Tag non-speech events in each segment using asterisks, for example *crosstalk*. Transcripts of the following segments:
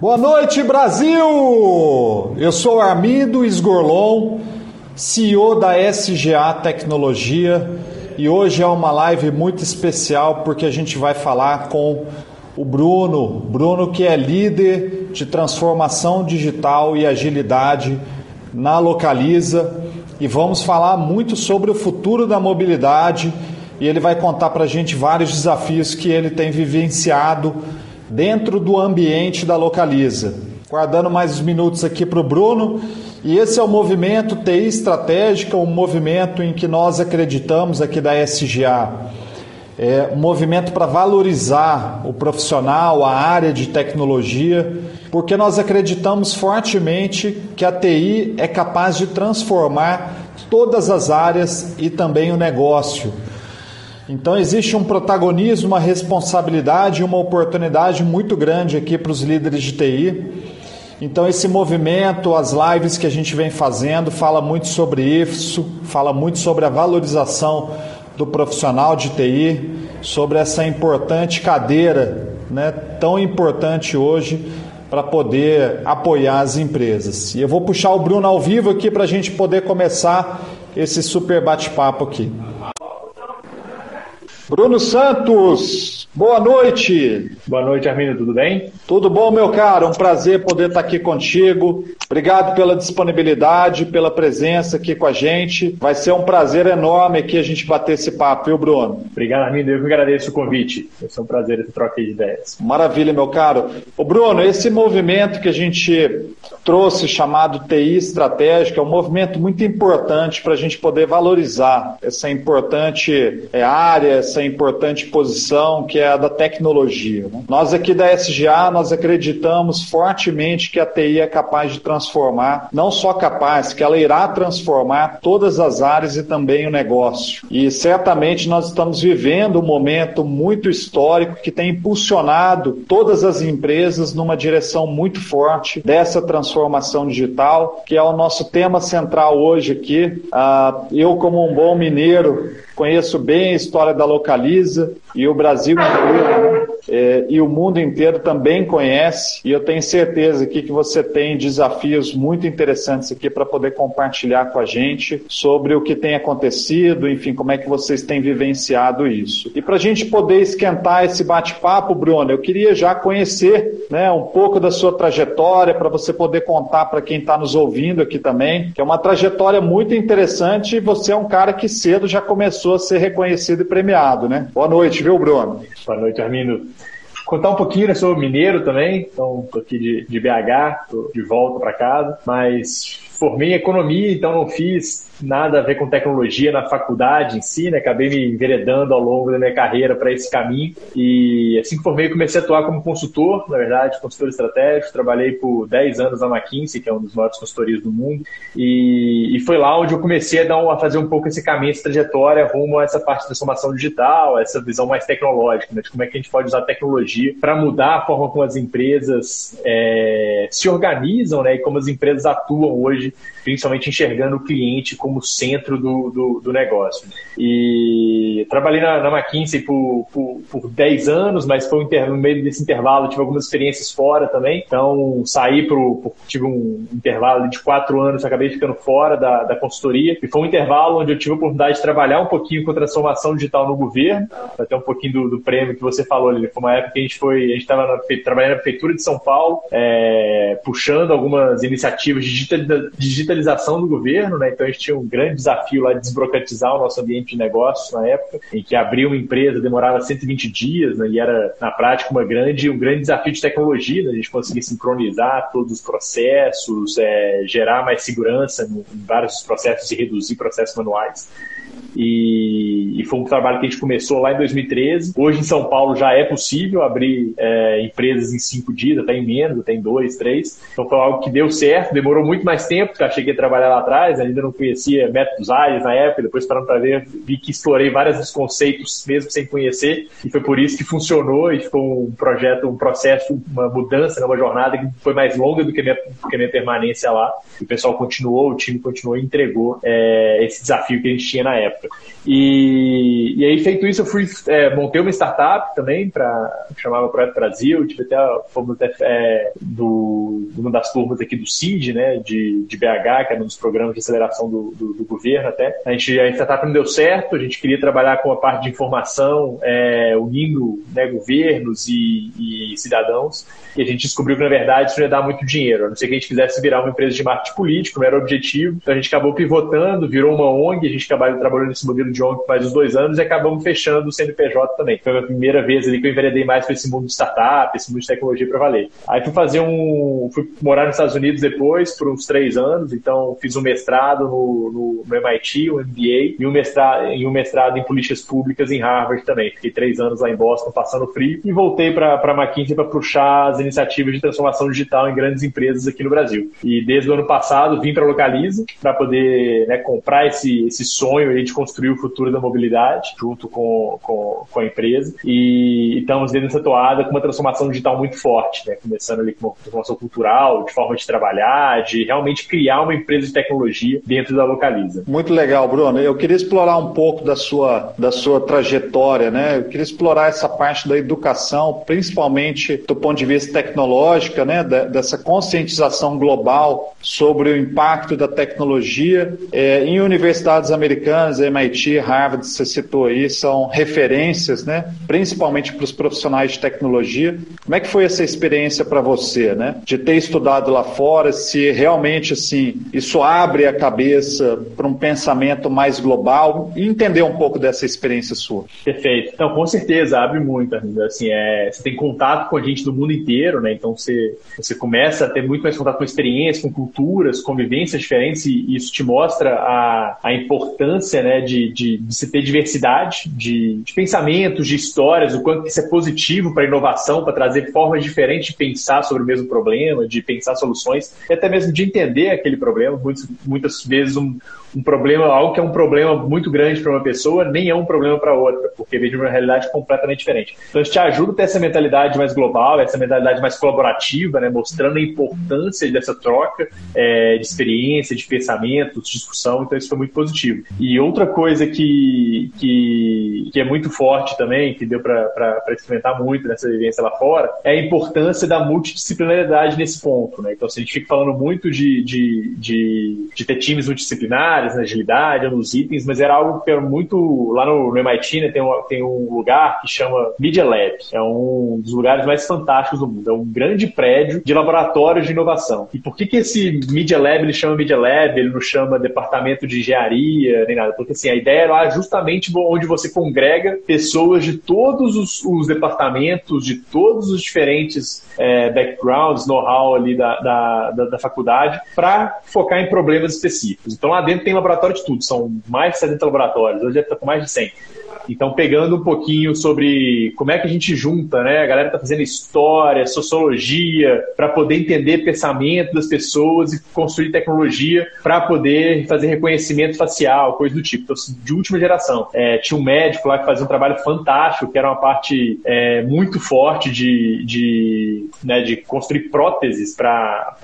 Boa noite, Brasil! Eu sou Armindo Esgorlon, CEO da SGA Tecnologia, e hoje é uma live muito especial porque a gente vai falar com o Bruno, Bruno que é líder de transformação digital e agilidade na Localiza, e vamos falar muito sobre o futuro da mobilidade e ele vai contar para a gente vários desafios que ele tem vivenciado dentro do ambiente da Localiza. Guardando mais uns minutos aqui para o Bruno. E esse é o movimento TI Estratégica, um movimento em que nós acreditamos aqui da SGA. É um movimento para valorizar o profissional, a área de tecnologia, porque nós acreditamos fortemente que a TI é capaz de transformar todas as áreas e também o negócio. Então existe um protagonismo, uma responsabilidade, uma oportunidade muito grande aqui para os líderes de TI. Então esse movimento, as lives que a gente vem fazendo, fala muito sobre isso, fala muito sobre a valorização do profissional de TI, sobre essa importante cadeira, né, tão importante hoje para poder apoiar as empresas. E eu vou puxar o Bruno ao vivo aqui para a gente poder começar esse super bate-papo aqui. Bruno Santos, boa noite. Boa noite, Armindo, tudo bem? Tudo bom, meu caro? Um prazer poder estar aqui contigo. Obrigado pela disponibilidade, pela presença aqui com a gente. Vai ser um prazer enorme aqui a gente bater esse papo, viu, Bruno? Obrigado, Armindo. Eu que agradeço o convite. Vai ser um prazer essa troca de ideias. Maravilha, meu caro. O Bruno, esse movimento que a gente trouxe chamado TI estratégica é um movimento muito importante para a gente poder valorizar essa importante é, área, essa importante posição que é a da tecnologia. Né? Nós aqui da SGA, nós acreditamos fortemente que a TI é capaz de transformar, não só capaz, que ela irá transformar todas as áreas e também o negócio. E certamente nós estamos vivendo um momento muito histórico que tem impulsionado todas as empresas numa direção muito forte dessa transformação digital, que é o nosso tema central hoje aqui. Uh, eu, como um bom mineiro, conheço bem a história da Localiza e o Brasil inteiro, é, e o mundo inteiro também conhece. E eu tenho certeza aqui que você tem desafios muito interessantes aqui para poder compartilhar com a gente sobre o que tem acontecido, enfim, como é que vocês têm vivenciado isso. E para a gente poder esquentar esse bate-papo, Bruno, eu queria já conhecer né, um pouco da sua trajetória para você poder contar para quem está nos ouvindo aqui também, que é uma trajetória muito interessante e você é um cara que cedo já começou a ser reconhecido e premiado, né? Boa noite, viu, Bruno? Boa noite, Armindo. Contar um pouquinho, né? Sou mineiro também, então tô aqui de, de BH, tô de volta para casa, mas formei em economia, então não fiz nada a ver com tecnologia na faculdade em si, né? Acabei me enveredando ao longo da minha carreira para esse caminho. E assim que formei, comecei a atuar como consultor, na verdade, consultor estratégico. Trabalhei por 10 anos na McKinsey, que é um dos maiores consultorias do mundo. E, e foi lá onde eu comecei a, dar um, a fazer um pouco esse caminho, essa trajetória rumo a essa parte de transformação digital, essa visão mais tecnológica, né? De como é que a gente pode usar a tecnologia para mudar a forma como as empresas é, se organizam, né? E como as empresas atuam hoje, principalmente enxergando o cliente como centro do, do, do negócio. E trabalhei na, na McKinsey por, por, por 10 anos, mas foi no meio desse intervalo tive algumas experiências fora também. Então saí pro, tive um intervalo de 4 anos, acabei ficando fora da, da consultoria. E foi um intervalo onde eu tive a oportunidade de trabalhar um pouquinho com a transformação digital no governo, até um pouquinho do, do prêmio que você falou ali. Foi uma época que a gente foi, a gente estava trabalhando na prefeitura de São Paulo, é, puxando algumas iniciativas de digitalização do governo, né? Então a gente tinha um grande desafio lá de desburocratizar o nosso ambiente de negócios na época, em que abrir uma empresa demorava 120 dias, né, e era, na prática, uma grande, um grande desafio de tecnologia, né, a gente conseguir sincronizar todos os processos, é, gerar mais segurança em vários processos e reduzir processos manuais. E, e, foi um trabalho que a gente começou lá em 2013. Hoje em São Paulo já é possível abrir é, empresas em cinco dias, até em menos, até em dois, três. Então foi algo que deu certo, demorou muito mais tempo tempo que achei que ia trabalhar lá atrás, ainda não conhecia métodos ágeis na época, depois parando para ver, vi que explorei vários conceitos mesmo sem conhecer, e foi por isso que funcionou e ficou um projeto, um processo, uma mudança, né, uma jornada que foi mais longa do que a minha, que a minha permanência lá. O pessoal continuou, o time continuou e entregou é, esse desafio que a gente tinha na época. E, e aí, feito isso, eu fui é, montei uma startup também, para chamava Projeto Brasil, tive até a forma é, do, uma das turmas aqui do CID, né, de, de BH, que era um dos programas de aceleração do, do, do governo até. A, gente, a startup não deu certo, a gente queria trabalhar com a parte de informação, é, unindo né, governos e, e, cidadãos, e a gente descobriu que, na verdade, isso não ia dar muito dinheiro, a não ser que a gente quisesse virar uma empresa de marketing político, não era o objetivo, então a gente acabou pivotando, virou uma ONG, a gente acabou trabalhando nesse modelo de ONG faz uns dois anos e acabamos fechando o CNPJ também. Foi a primeira vez ali que eu enveredei mais para esse mundo de startup, esse mundo de tecnologia para valer. Aí fui fazer um. fui morar nos Estados Unidos depois, por uns três anos, então fiz um mestrado no, no, no MIT, um MBA, e um, mestrado, e um mestrado em políticas públicas em Harvard também. Fiquei três anos lá em Boston passando frio e voltei para a McKinsey para puxar as iniciativas de transformação digital em grandes empresas aqui no Brasil. E desde o ano passado vim para a Localiza para poder né, comprar esse, esse sonho de construir o futuro da mobilidade junto com, com, com a empresa. E, estamos dentro dessa toada com uma transformação digital muito forte, né? começando ali com uma transformação cultural, de forma de trabalhar, de realmente criar uma empresa de tecnologia dentro da Localiza. Muito legal, Bruno. Eu queria explorar um pouco da sua, da sua trajetória, né? Eu queria explorar essa parte da educação, principalmente do ponto de vista tecnológico, né? dessa conscientização global sobre o impacto da tecnologia é, em universidades americanas, MIT, Harvard, você citou aí, são referências, né? Principalmente para os profissionais de tecnologia. Como é que foi essa experiência para você, né? De ter estudado lá fora, se realmente assim isso abre a cabeça para um pensamento mais global e entender um pouco dessa experiência sua. Perfeito. Então, com certeza abre muito. Assim, é, você tem contato com a gente do mundo inteiro, né? Então você você começa a ter muito mais contato com experiências, com culturas, convivências diferentes e isso te mostra a, a importância, né? De, de, de se ter diversidade de, de pensamentos, de histórias, o quanto isso é positivo para a inovação, para trazer formas diferentes de pensar sobre o mesmo problema, de pensar soluções, e até mesmo de entender aquele problema. Muitas, muitas vezes um, um problema, algo que é um problema muito grande para uma pessoa, nem é um problema para outra, porque vem de uma realidade completamente diferente. Então, isso te ajuda a ter essa mentalidade mais global, essa mentalidade mais colaborativa, né, mostrando a importância dessa troca é, de experiência, de pensamentos, de discussão. Então, isso foi muito positivo. E outra coisa que, que, que é muito forte também, que deu para experimentar muito nessa vivência lá fora, é a importância da multidisciplinaridade nesse ponto. Né? Então, se a gente fica falando muito de, de, de, de ter times multidisciplinares, áreas, na agilidade, nos itens, mas era algo que era muito. Lá no, no MIT né, tem, um, tem um lugar que chama Media Lab. É um dos lugares mais fantásticos do mundo. É um grande prédio de laboratórios de inovação. E por que, que esse Media Lab ele chama Media Lab, ele não chama departamento de engenharia, nem nada? Porque assim, a ideia era justamente onde você congrega pessoas de todos os, os departamentos, de todos os diferentes é, backgrounds, know-how ali da, da, da, da faculdade, para focar em problemas específicos. Então lá dentro tem laboratório de tudo, são mais de 70 laboratórios, hoje deve estar com mais de 100. Então, pegando um pouquinho sobre como é que a gente junta, né? A galera está fazendo história, sociologia, para poder entender pensamento das pessoas e construir tecnologia para poder fazer reconhecimento facial, coisa do tipo. Então, de última geração. É, tinha um médico lá que fazia um trabalho fantástico, que era uma parte é, muito forte de, de, né, de construir próteses para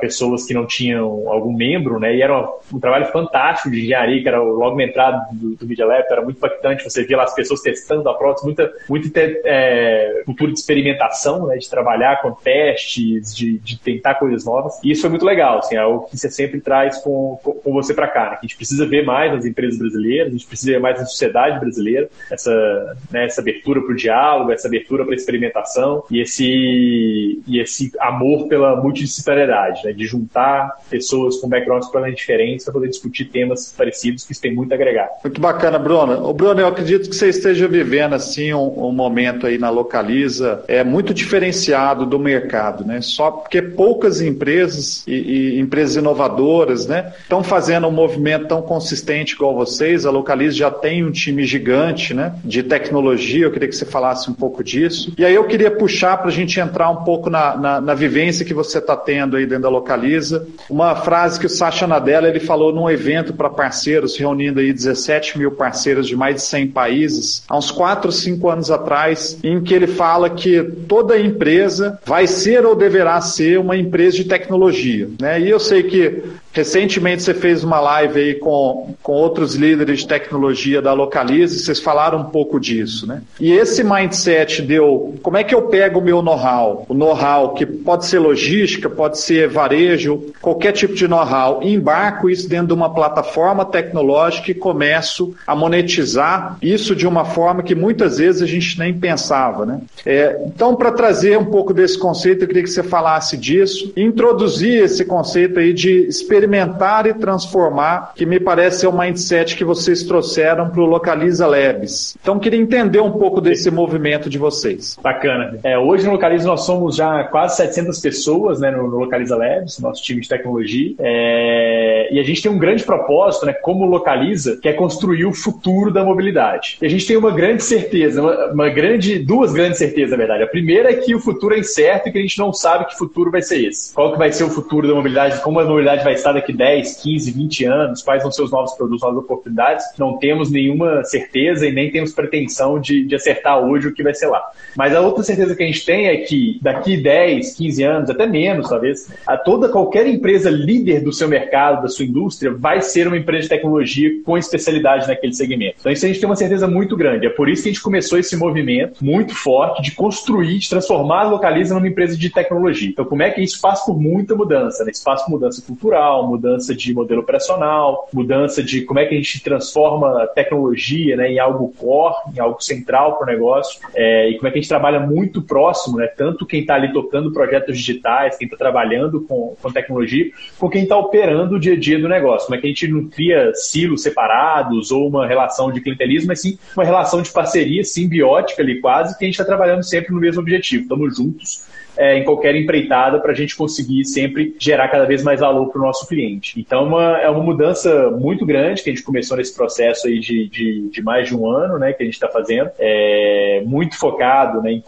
pessoas que não tinham algum membro, né? E era um, um trabalho fantástico de engenharia, que era logo uma entrada do, do Media Lab, era muito impactante você via lá as pessoas testando a prótese, muita, muita é, cultura de experimentação, né, de trabalhar com testes, de, de tentar coisas novas. E isso foi muito legal, assim, é o que você sempre traz com, com, com você para cá. Né? A gente precisa ver mais nas empresas brasileiras, a gente precisa ver mais na sociedade brasileira, essa, né, essa abertura para o diálogo, essa abertura para experimentação e esse, e esse amor pela multidisciplinariedade, né, de juntar pessoas com backgrounds completamente diferentes para poder discutir temas parecidos que isso tem muito a agregar. Muito bacana, Bruno. O Bruno, acredito que você esteja vivendo assim um, um, momento aí na Localiza é muito diferenciado do mercado, né? Só porque poucas empresas e, e empresas inovadoras, né, estão fazendo um movimento tão consistente igual vocês. A Localiza já tem um time gigante, né, de tecnologia. Eu queria que você falasse um pouco disso. E aí eu queria puxar para a gente entrar um pouco na, na, na vivência que você está tendo aí dentro da Localiza. Uma frase que o Sacha Nadella ele falou num evento para parceiros, reunindo aí 17 mil parceiros de mais de 100 países, há uns 4, 5 anos atrás, em que ele fala que toda empresa vai ser ou deverá ser uma empresa de tecnologia. Né? E eu sei que Recentemente você fez uma live aí com, com outros líderes de tecnologia da Localize, vocês falaram um pouco disso, né? E esse mindset deu, como é que eu pego o meu know-how? O know-how que pode ser logística, pode ser varejo, qualquer tipo de know-how, embarco isso dentro de uma plataforma tecnológica e começo a monetizar isso de uma forma que muitas vezes a gente nem pensava, né? É, então, para trazer um pouco desse conceito, eu queria que você falasse disso, introduzir esse conceito aí de experiência experimentar e transformar, que me parece ser o mindset que vocês trouxeram para o Localiza Labs. Então, queria entender um pouco desse movimento de vocês. Bacana. É, hoje no Localiza nós somos já quase 700 pessoas né, no, Localiza Labs, nosso time de tecnologia. É, e a gente tem um grande propósito, né, como Localiza, que é construir o futuro da mobilidade. E a gente tem uma grande certeza, uma, uma grande, duas grandes certezas, na verdade. A primeira é que o futuro é incerto e que a gente não sabe que futuro vai ser esse. Qual que vai ser o futuro da mobilidade, como a mobilidade vai estar pensar daqui 10, 15, 20 anos, quais vão ser os novos produtos, novas oportunidades, não temos nenhuma certeza e nem temos pretensão de, de acertar hoje o que vai ser lá. Mas a outra certeza que a gente tem é que daqui 10, 15 anos, até menos talvez, a toda qualquer empresa líder do seu mercado, da sua indústria, vai ser uma empresa de tecnologia com especialidade naquele segmento. Então isso a gente tem uma certeza muito grande. É por isso que a gente começou esse movimento muito forte de construir, de transformar a Localiza numa empresa de tecnologia. Então como é que isso passa por muita mudança? Né? Isso passa por mudança cultural, mudança de modelo operacional, mudança de como é que a gente transforma tecnologia né, em algo core, em algo central para o negócio, é, e como é que a gente trabalha muito próximo, né, tanto quem está ali tocando projetos digitais, quem está trabalhando com, com tecnologia, com quem está operando o dia a dia do negócio. Como é que a gente não cria silos separados ou uma relação de clientelismo, mas sim uma relação de parceria simbiótica ali quase, que a gente está trabalhando sempre no mesmo objetivo. Estamos juntos é, em qualquer empreitada para a gente conseguir sempre gerar cada vez mais valor para o nosso cliente. Então, uma, é uma mudança muito grande que a gente começou nesse processo aí de, de, de mais de um ano, né, que a gente está fazendo, é, muito focado, né, em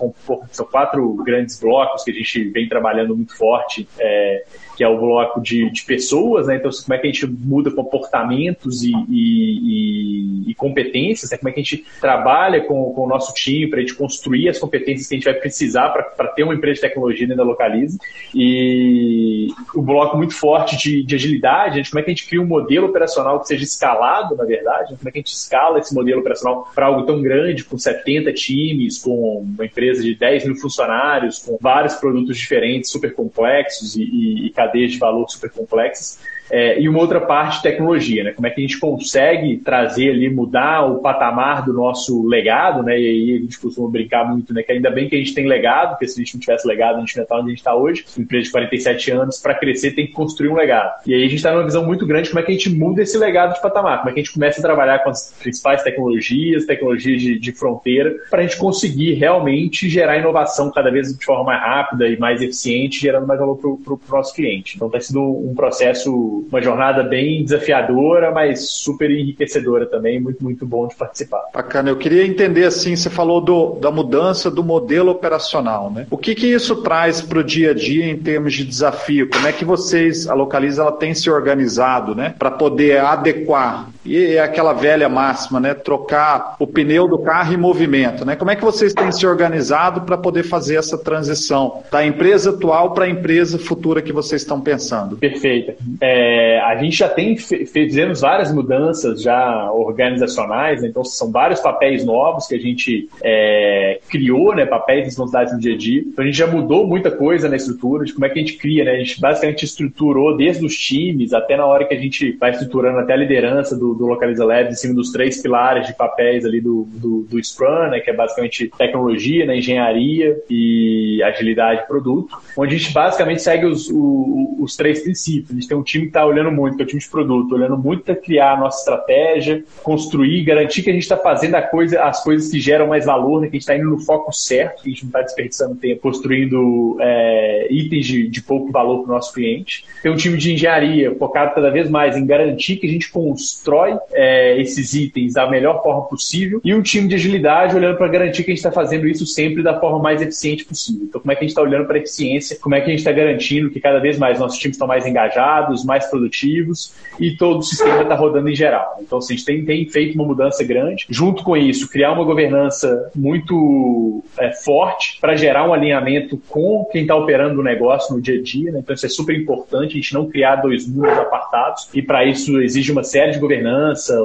são quatro grandes blocos que a gente vem trabalhando muito forte. É, que é o bloco de, de pessoas, né? Então, como é que a gente muda comportamentos e, e, e competências, né? Como é que a gente trabalha com, com o nosso time para a gente construir as competências que a gente vai precisar para ter uma empresa de tecnologia dentro da Localize. E o bloco muito forte de, de agilidade, gente, como é que a gente cria um modelo operacional que seja escalado, na verdade, como é que a gente escala esse modelo operacional para algo tão grande, com 70 times, com uma empresa de 10 mil funcionários, com vários produtos diferentes, super complexos e, e, cadeias de valor super complexas. É, e uma outra parte, tecnologia, né? Como é que a gente consegue trazer ali, mudar o patamar do nosso legado, né? E aí a gente costuma brincar muito, né? Que ainda bem que a gente tem legado, porque se a gente não tivesse legado, a gente não ia estar onde a gente está hoje. Uma empresa de 47 anos, para crescer, tem que construir um legado. E aí a gente está numa visão muito grande como é que a gente muda esse legado de patamar, como é que a gente começa a trabalhar com as principais tecnologias, tecnologias de, de fronteira, para a gente conseguir realmente gerar inovação cada vez de forma mais rápida e mais eficiente, gerando mais valor para o nosso cliente. Então, está sendo um processo uma jornada bem desafiadora, mas super enriquecedora também, muito, muito bom de participar. Bacana, eu queria entender assim, você falou do, da mudança do modelo operacional, né? O que que isso traz para o dia a dia em termos de desafio? Como é que vocês, a Localiza, ela tem se organizado, né? Para poder adequar e é aquela velha máxima, né? Trocar o pneu do carro em movimento, né? Como é que vocês têm se organizado para poder fazer essa transição da empresa atual para a empresa futura que vocês estão pensando? Perfeito. É, a gente já tem fizemos várias mudanças já organizacionais, né? então são vários papéis novos que a gente é, criou, né, papéis e responsabilidades no dia a dia. Então a gente já mudou muita coisa na estrutura de como é que a gente cria, né? A gente basicamente estruturou desde os times até na hora que a gente vai estruturando até a liderança do, do Localiza Labs em cima dos três pilares de papéis ali do, do, do Scrum, né, que é basicamente tecnologia, né, engenharia e agilidade de produto, onde a gente basicamente segue os, os, os três princípios. A gente tem um time que está olhando muito, que é o time de produto, olhando muito para criar a nossa estratégia, construir, garantir que a gente está fazendo a coisa, as coisas que geram mais valor, né, que a gente está indo no foco certo, que a gente não está desperdiçando tempo construindo é, itens de, de pouco valor para o nosso cliente. Tem um time de engenharia focado cada vez mais em garantir que a gente constrói é, esses itens da melhor forma possível e um time de agilidade olhando para garantir que a gente está fazendo isso sempre da forma mais eficiente possível. Então, como é que a gente está olhando para eficiência? Como é que a gente está garantindo que cada vez mais nossos times estão mais engajados, mais produtivos e todo o sistema está rodando em geral? Então, assim, a gente tem, tem, feito uma mudança grande. Junto com isso, criar uma governança muito é, forte para gerar um alinhamento com quem está operando o negócio no dia a dia. Né? Então, isso é super importante, a gente não criar dois mundos apartados. E para isso exige uma série de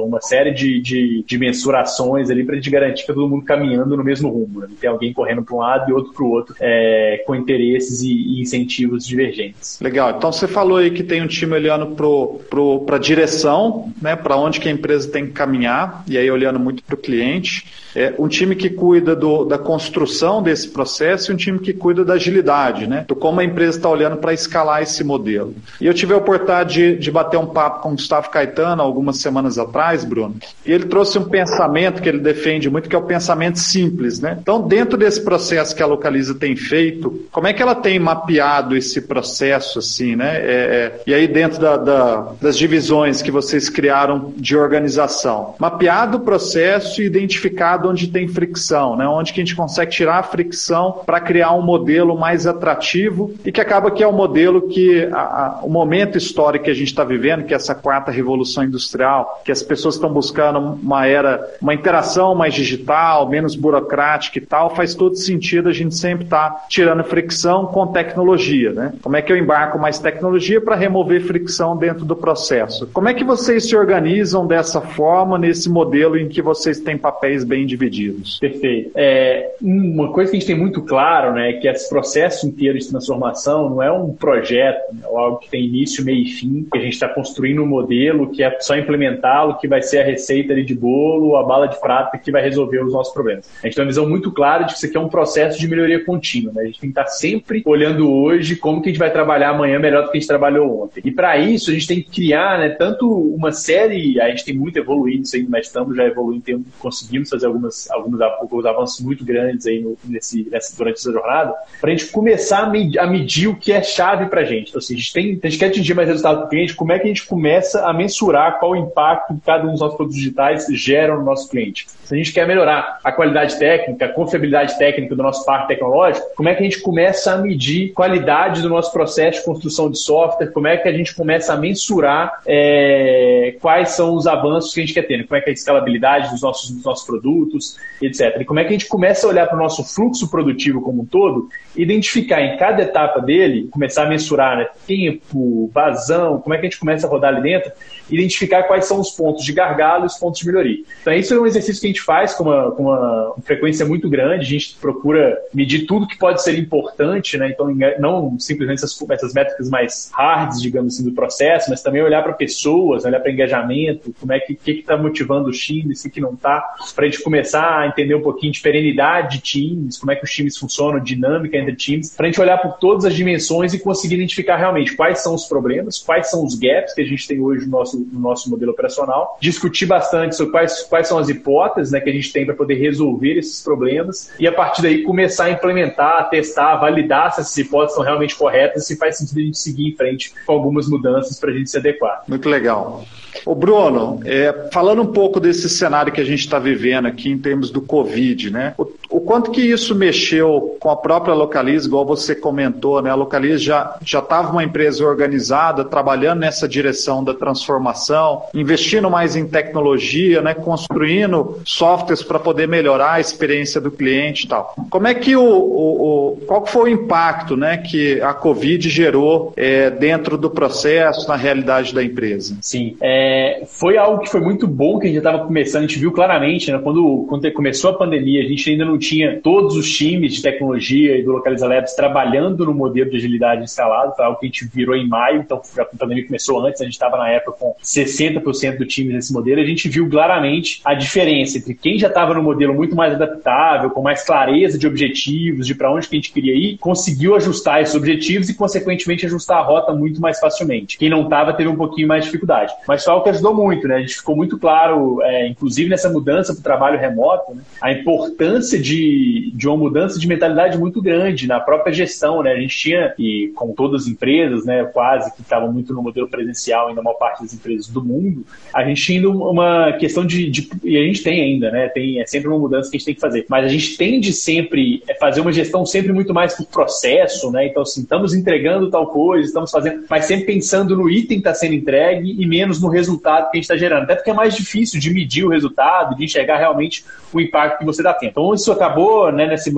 uma série de, de, de mensurações ali para a gente garantir que tá todo mundo caminhando no mesmo rumo. Né? Tem alguém correndo para um lado e outro para o outro, é, com interesses e, e, incentivos divergentes. Legal. Então você falou aí que tem um time olhando para a direção, né, para onde que a empresa tem que caminhar, e aí olhando muito para o cliente. É, um time que cuida do, da construção desse processo e um time que cuida da agilidade, né? Do como a empresa está olhando para escalar esse modelo. E eu tive a oportunidade de, de bater um papo com o Gustavo Caetano algumas semanas atrás, Bruno, e ele trouxe um pensamento que ele defende muito, que é o pensamento simples, né? Então, dentro desse processo que a Localiza tem feito, como é que ela tem mapeado esse processo, assim, né? É, é, e aí, dentro da, da, das divisões que vocês criaram de organização, mapeado o processo e identificado onde tem fricção, né? onde que a gente consegue tirar a fricção para criar um modelo mais atrativo e que acaba que é o um modelo que a, a, o momento histórico que a gente está vivendo, que é essa quarta revolução industrial, que as pessoas estão buscando uma era, uma interação mais digital, menos burocrática e tal, faz todo sentido a gente sempre estar tá tirando fricção com tecnologia, né? Como é que eu embarco mais tecnologia para remover fricção dentro do processo? Como é que vocês se organizam dessa forma nesse modelo em que vocês têm papéis bem divididos? Perfeito. É, uma coisa que a gente tem muito claro, né, é que esse processo inteiro de transformação não é um projeto, né, algo que tem início, meio e fim, que a gente está construindo um modelo que é só implementá-lo, que vai ser a receita de bolo, a bala de prata que vai resolver os nossos problemas. A gente tem uma visão muito clara de que isso aqui é um processo de melhoria contínua. Né? A gente tem que estar sempre olhando hoje como que a gente vai trabalhar amanhã melhor do que a gente trabalhou ontem. E para isso, a gente tem que criar né, tanto uma série, a gente tem muito evoluído isso aí, mas estamos já evoluindo, conseguimos fazer algumas, alguns, alguns avanços muito grandes aí no, nesse, nessa, durante essa jornada, para a gente começar a, a, medir o que é chave para. Então, assim, a gente, tem, a gente quer atingir mais resultado para o cliente, como é que a gente começa a mensurar qual o impacto que cada um dos nossos produtos digitais geram no nosso cliente? Se a gente quer melhorar a qualidade técnica, a confiabilidade técnica do nosso parque tecnológico, como é que a gente começa a medir qualidade do nosso processo de construção de software? Como é que a gente começa a mensurar é, quais são os avanços que a gente quer ter? Né? Como é que é a escalabilidade dos nossos, dos nossos produtos? etc. E como é que a gente começa a olhar para o nosso fluxo produtivo como um todo, identificar em cada etapa dele, começar a mensurar né, tempo, vazão, como é que a gente começa a rodar ali dentro, identificar quais são os pontos de gargalo e os pontos de melhoria. Então, isso é um exercício que a gente faz com uma, com uma frequência muito grande, a gente procura medir tudo que pode ser importante, né? então não simplesmente essas, essas métricas mais hards, digamos assim, do processo, mas também olhar para pessoas, olhar para engajamento, como é que está motivando os times, o que não está, para a gente começar a entender um pouquinho de perenidade de times, como é que os times funcionam, dinâmica entre times, para a gente olhar por todas as dimensões e conseguir identificar realmente quais são os problemas, quais são os gaps que a gente tem hoje no nosso, no nosso modelo operacional, discutir bastante sobre quais, quais são as hipóteses né, que a gente tem para poder resolver esses problemas e a partir daí começar a implementar, testar, validar se essas hipóteses são realmente corretas e se faz sentido a gente seguir em frente com algumas mudanças para a gente se adequar. Muito legal. O Bruno, é, falando um pouco desse cenário que a gente está vivendo aqui em termos do Covid, né? O, o, quanto que isso mexeu com a própria Localiza, igual você comentou, né? A Localiza já já estava uma empresa organizada, trabalhando nessa direção da transformação, investindo mais em tecnologia, né? Construindo softwares para poder melhorar a experiência do cliente e tal. Como é que o, o, o qual foi o impacto, né? Que a Covid gerou é, dentro do processo, na realidade da empresa? Sim. É foi algo que foi muito bom que a gente estava começando, a gente viu claramente, né, quando, quando começou a pandemia, a gente ainda não tinha todos os times de tecnologia e do Localiza Labs trabalhando no modelo de agilidade instalado, foi algo que a gente virou em maio, então a pandemia começou antes, a gente estava na época com 60% do time nesse modelo, a gente viu claramente a diferença entre quem já estava no modelo muito mais adaptável, com mais clareza de objetivos, de para onde que a gente queria ir, conseguiu ajustar esses objetivos e, consequentemente, ajustar a rota muito mais facilmente. Quem não estava teve um pouquinho mais de dificuldade. Mas foi algo que ajudou muito, né? A gente ficou muito claro, é, inclusive nessa mudança para o trabalho remoto, né? a importância de, de uma mudança de mentalidade muito grande na própria gestão, né? A gente tinha, e com todas as empresas, né, quase que estavam muito no modelo presencial, ainda a maior parte das empresas do mundo, a gente tinha uma questão de, de, e a gente tem ainda, né? Tem, é sempre uma mudança que a gente tem que fazer. Mas a gente tende sempre a fazer uma gestão sempre muito mais por processo, né? Então, assim, estamos entregando tal coisa, estamos fazendo, mas sempre pensando no item que está sendo entregue e menos no resultado que a gente está gerando. Até porque é mais difícil de medir o resultado, de enxergar realmente o impacto que você dá tempo. Então, isso acabou, né, nessa,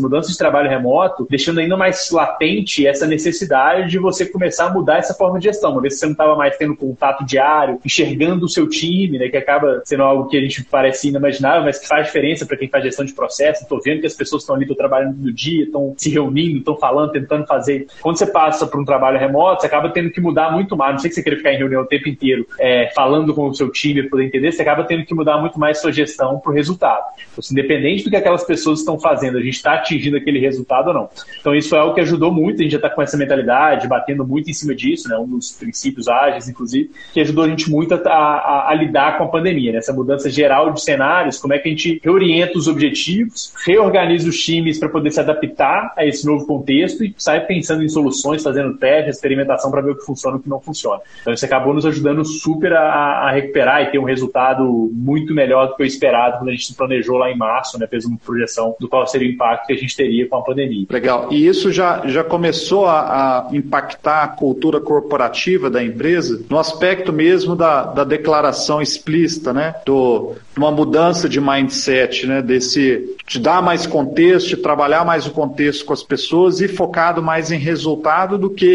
mudança de trabalho remoto, deixando ainda mais latente essa necessidade de você começar a mudar essa forma de gestão. Uma vez que você não estava mais tendo contato diário, enxergando o seu time, né, que acaba sendo algo que a gente parece inimaginável, mas que faz diferença para quem faz gestão de processo. Estou vendo que as pessoas estão ali, estão trabalhando no dia, estão se reunindo, estão falando, tentando fazer. Quando você passa para um trabalho remoto, você acaba tendo que mudar muito mais. Não sei que você queira ficar em reunião o tempo inteiro é, falando com o seu time para poder entender, você acaba tendo que mudar muito mais sua gestão para o resultado. Então, assim, independente do que aquelas pessoas estão fazendo, a gente está atingindo aquele resultado ou não. Então, isso é algo que ajudou muito, a gente já está com essa mentalidade, batendo muito em cima disso, né, um dos princípios ágeis, inclusive, que ajudou a gente muito a, a, a lidar com a pandemia, né, essa mudança geral de cenários, como é que a gente reorienta os objetivos, reorganiza os times para poder se adaptar a esse novo contexto e sai pensando em soluções, fazendo testes, experimentação para ver o que funciona e o que não funciona. Então, isso acabou nos ajudando super a, a recuperar e ter um resultado muito melhor do que o esperado quando a gente planejou lá em março, né, fez uma projeção do qual seria o impacto que a gente teria com a pandemia. Legal. E isso já, já começou a, a impactar a cultura corporativa da empresa no aspecto mesmo da, da declaração explícita, né, do, uma mudança de mindset, né, desse de dar mais contexto, de trabalhar mais o contexto com as pessoas e focado mais em resultado do que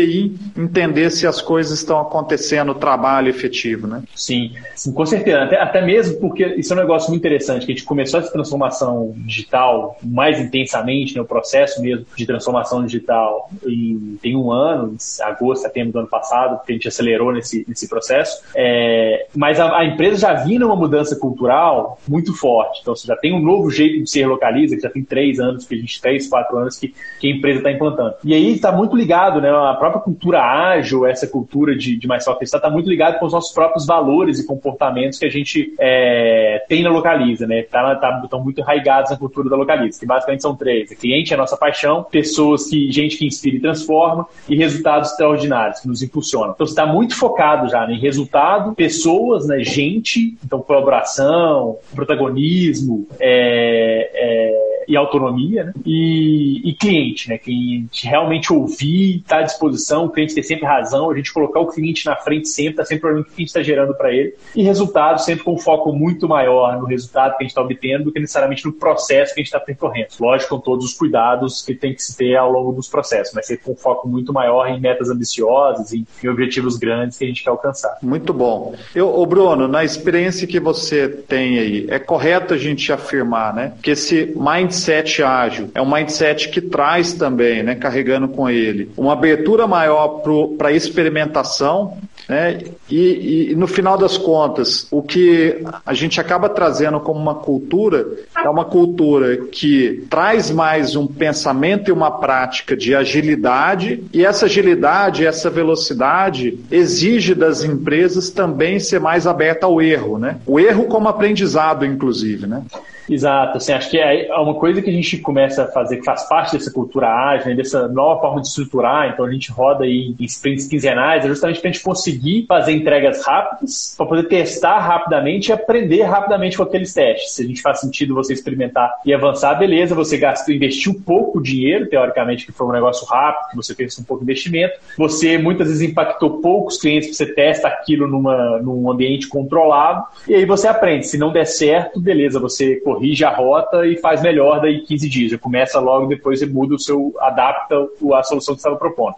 em entender se as coisas estão acontecendo, o trabalho efetivo, né? Sim, sim com certeza. Até, até mesmo porque isso é um negócio muito interessante, que a gente começou essa transformação digital mais intensamente, né, o processo mesmo de transformação digital em, tem um ano, agosto, setembro do ano passado, que a gente acelerou nesse, nesse processo. É, mas a, a, empresa já vinha numa mudança cultural muito forte. Então, você já tem um novo jeito de ser localiza, que já tem três anos, que a gente, três, quatro anos que, que a empresa está implantando. E aí está muito ligado, né? A própria cultura ágil, essa cultura de, de mais software está tá muito ligado com os nossos próprios valores e comportamentos que a gente é, tem na Localiza, né? Tá, tá, estão muito arraigados na cultura da Localiza, que basicamente são três. Cliente é a nossa paixão, pessoas que, gente que inspira e transforma, e resultados extraordinários que nos impulsionam. Então você está muito focado já né, em resultado, pessoas, né, gente, então colaboração, protagonismo, é, é e autonomia, né? e, e, cliente, né? Cliente realmente ouvir, estar tá à disposição, o cliente ter sempre razão, a gente colocar o cliente na frente sempre, está sempre olhando o que a gente está gerando para ele, e resultado sempre com um foco muito maior no resultado que a gente está obtendo do que necessariamente no processo que a gente está percorrendo. Lógico, com todos os cuidados que tem que se ter ao longo dos processos, mas sempre com um foco muito maior em metas ambiciosas e em objetivos grandes que a gente quer alcançar. Muito bom. Eu, ô Bruno, na experiência que você tem aí, é correto a gente afirmar, né, que esse mindset mindset ágil, é um mindset que traz também, né, carregando com ele, uma abertura maior para experimentação, né, e, e, no final das contas, o que a gente acaba trazendo como uma cultura é uma cultura que traz mais um pensamento e uma prática de agilidade, e essa agilidade, essa velocidade exige das empresas também ser mais aberta ao erro, né? O erro como aprendizado, inclusive, né? Exato, assim, acho que é uma coisa que a gente começa a fazer, que faz parte dessa cultura ágil, né, dessa nova forma de estruturar, então a gente roda aí em sprints quinzenais, é justamente para a gente conseguir fazer entregas rápidas, para poder testar rapidamente e aprender rapidamente com aqueles testes. Se a gente faz sentido você experimentar e avançar, beleza, você gastou, investiu pouco dinheiro, teoricamente, que foi um negócio rápido, que você fez um pouco de investimento, você muitas vezes impactou poucos clientes, você testa aquilo numa, num ambiente controlado, e aí você aprende. Se não der certo, beleza, você corrige a rota e faz melhor daí 15 dias. Já começa logo, depois você muda o seu, adapta a solução que você estava propondo.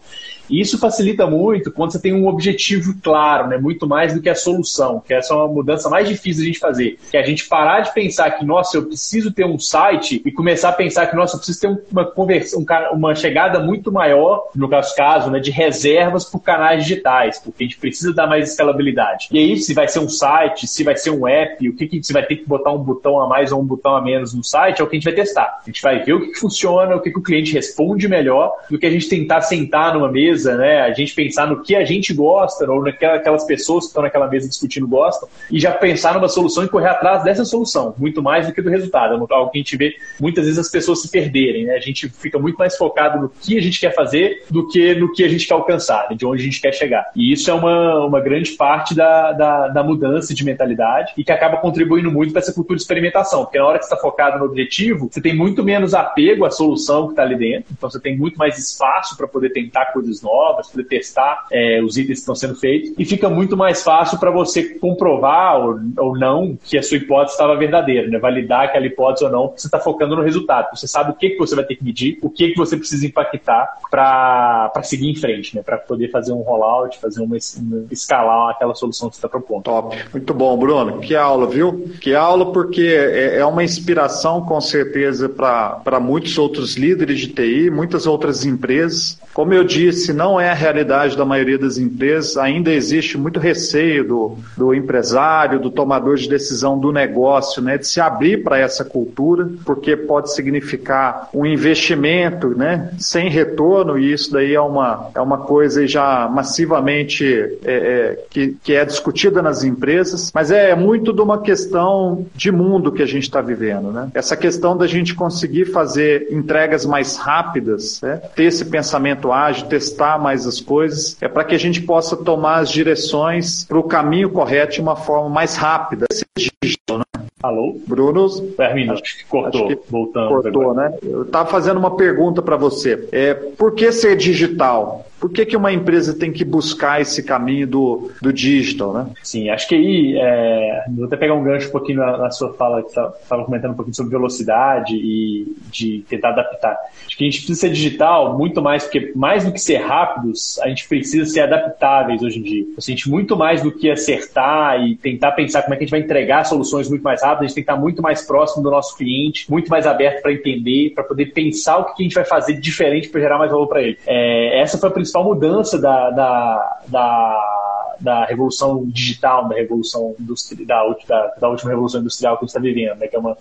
E isso facilita muito quando você tem um objetivo claro, né? Muito mais do que a solução, que essa é uma mudança mais difícil de gente fazer. Que é a gente parar de pensar que, nossa, eu preciso ter um site e começar a pensar que, nossa, eu preciso ter uma conversão, uma chegada muito maior, no nosso caso, né, de reservas por canais digitais, porque a gente precisa dar mais escalabilidade. E aí, se vai ser um site, se vai ser um app, o que, que você vai ter que botar um botão a mais ou um botão a menos no site, é o que a gente vai testar. A gente vai ver o que, que funciona, o que, que o cliente responde melhor, do que a gente tentar sentar numa mesa, né? A gente pensar no que a gente gosta, ou naquelas pessoas que estão naquela mesa discutindo gostam, e já pensar numa solução e correr atrás dessa solução, muito mais do que do resultado. É algo que a gente vê muitas vezes as pessoas se perderem, né? A gente fica muito mais focado no que a gente quer fazer do que no que a gente quer alcançar, né? de onde a gente quer chegar. E isso é uma, uma grande parte da, da, da mudança de mentalidade e que acaba contribuindo muito para essa cultura de experimentação, porque na hora que você está focado no objetivo, você tem muito menos apego à solução que está ali dentro, então você tem muito mais espaço para poder tentar coisas novas, poder testar é, os itens que estão sendo feitos, e fica muito mais fácil para você comprovar ou, ou não que a sua hipótese estava verdadeira, né? validar aquela hipótese ou não, porque você está focando no resultado, você sabe o que, que você vai ter que medir, o que, que você precisa impactar para seguir em frente, né? para poder fazer um rollout, fazer uma, uma escalar aquela solução que você está propondo. Top. Muito bom, Bruno. Que aula, viu? Que aula, porque é, é uma inspiração, com certeza, para muitos outros líderes de TI, muitas outras empresas. Como eu disse, não é a realidade da maioria das empresas, ainda existe muito receio do, do empresário, do tomador de decisão do negócio, né, de se abrir para essa cultura, porque pode significar um investimento né, sem retorno, e isso daí é uma, é uma coisa já massivamente é, é, que, que é discutida nas empresas, mas é muito de uma questão de mundo que a gente está vivendo. Né? Essa questão da gente conseguir fazer entregas mais rápidas, né? ter esse pensamento ágil, testar mais as coisas, é para que a gente possa tomar as direções para o caminho correto de uma forma mais rápida. Digital, né? Alô? Bruno? Termina, acho, que cortou. Acho que Voltando. Cortou, agora. né? Eu estava fazendo uma pergunta para você. É, por que ser digital? Por que, que uma empresa tem que buscar esse caminho do, do digital, né? Sim, acho que aí, é, vou até pegar um gancho um pouquinho na, na sua fala, que estava comentando um pouquinho sobre velocidade e de tentar adaptar. Acho que a gente precisa ser digital muito mais, porque mais do que ser rápidos, a gente precisa ser adaptáveis hoje em dia. A gente muito mais do que acertar e tentar pensar como é que a gente vai entregar soluções muito mais rápidas, a gente tem que estar muito mais próximo do nosso cliente, muito mais aberto para entender, para poder pensar o que a gente vai fazer diferente para gerar mais valor para ele. É, essa foi a principal mudança da, da, da, da revolução digital, da revolução industrial, da, da, última revolução industrial que a gente está vivendo, né, que é uma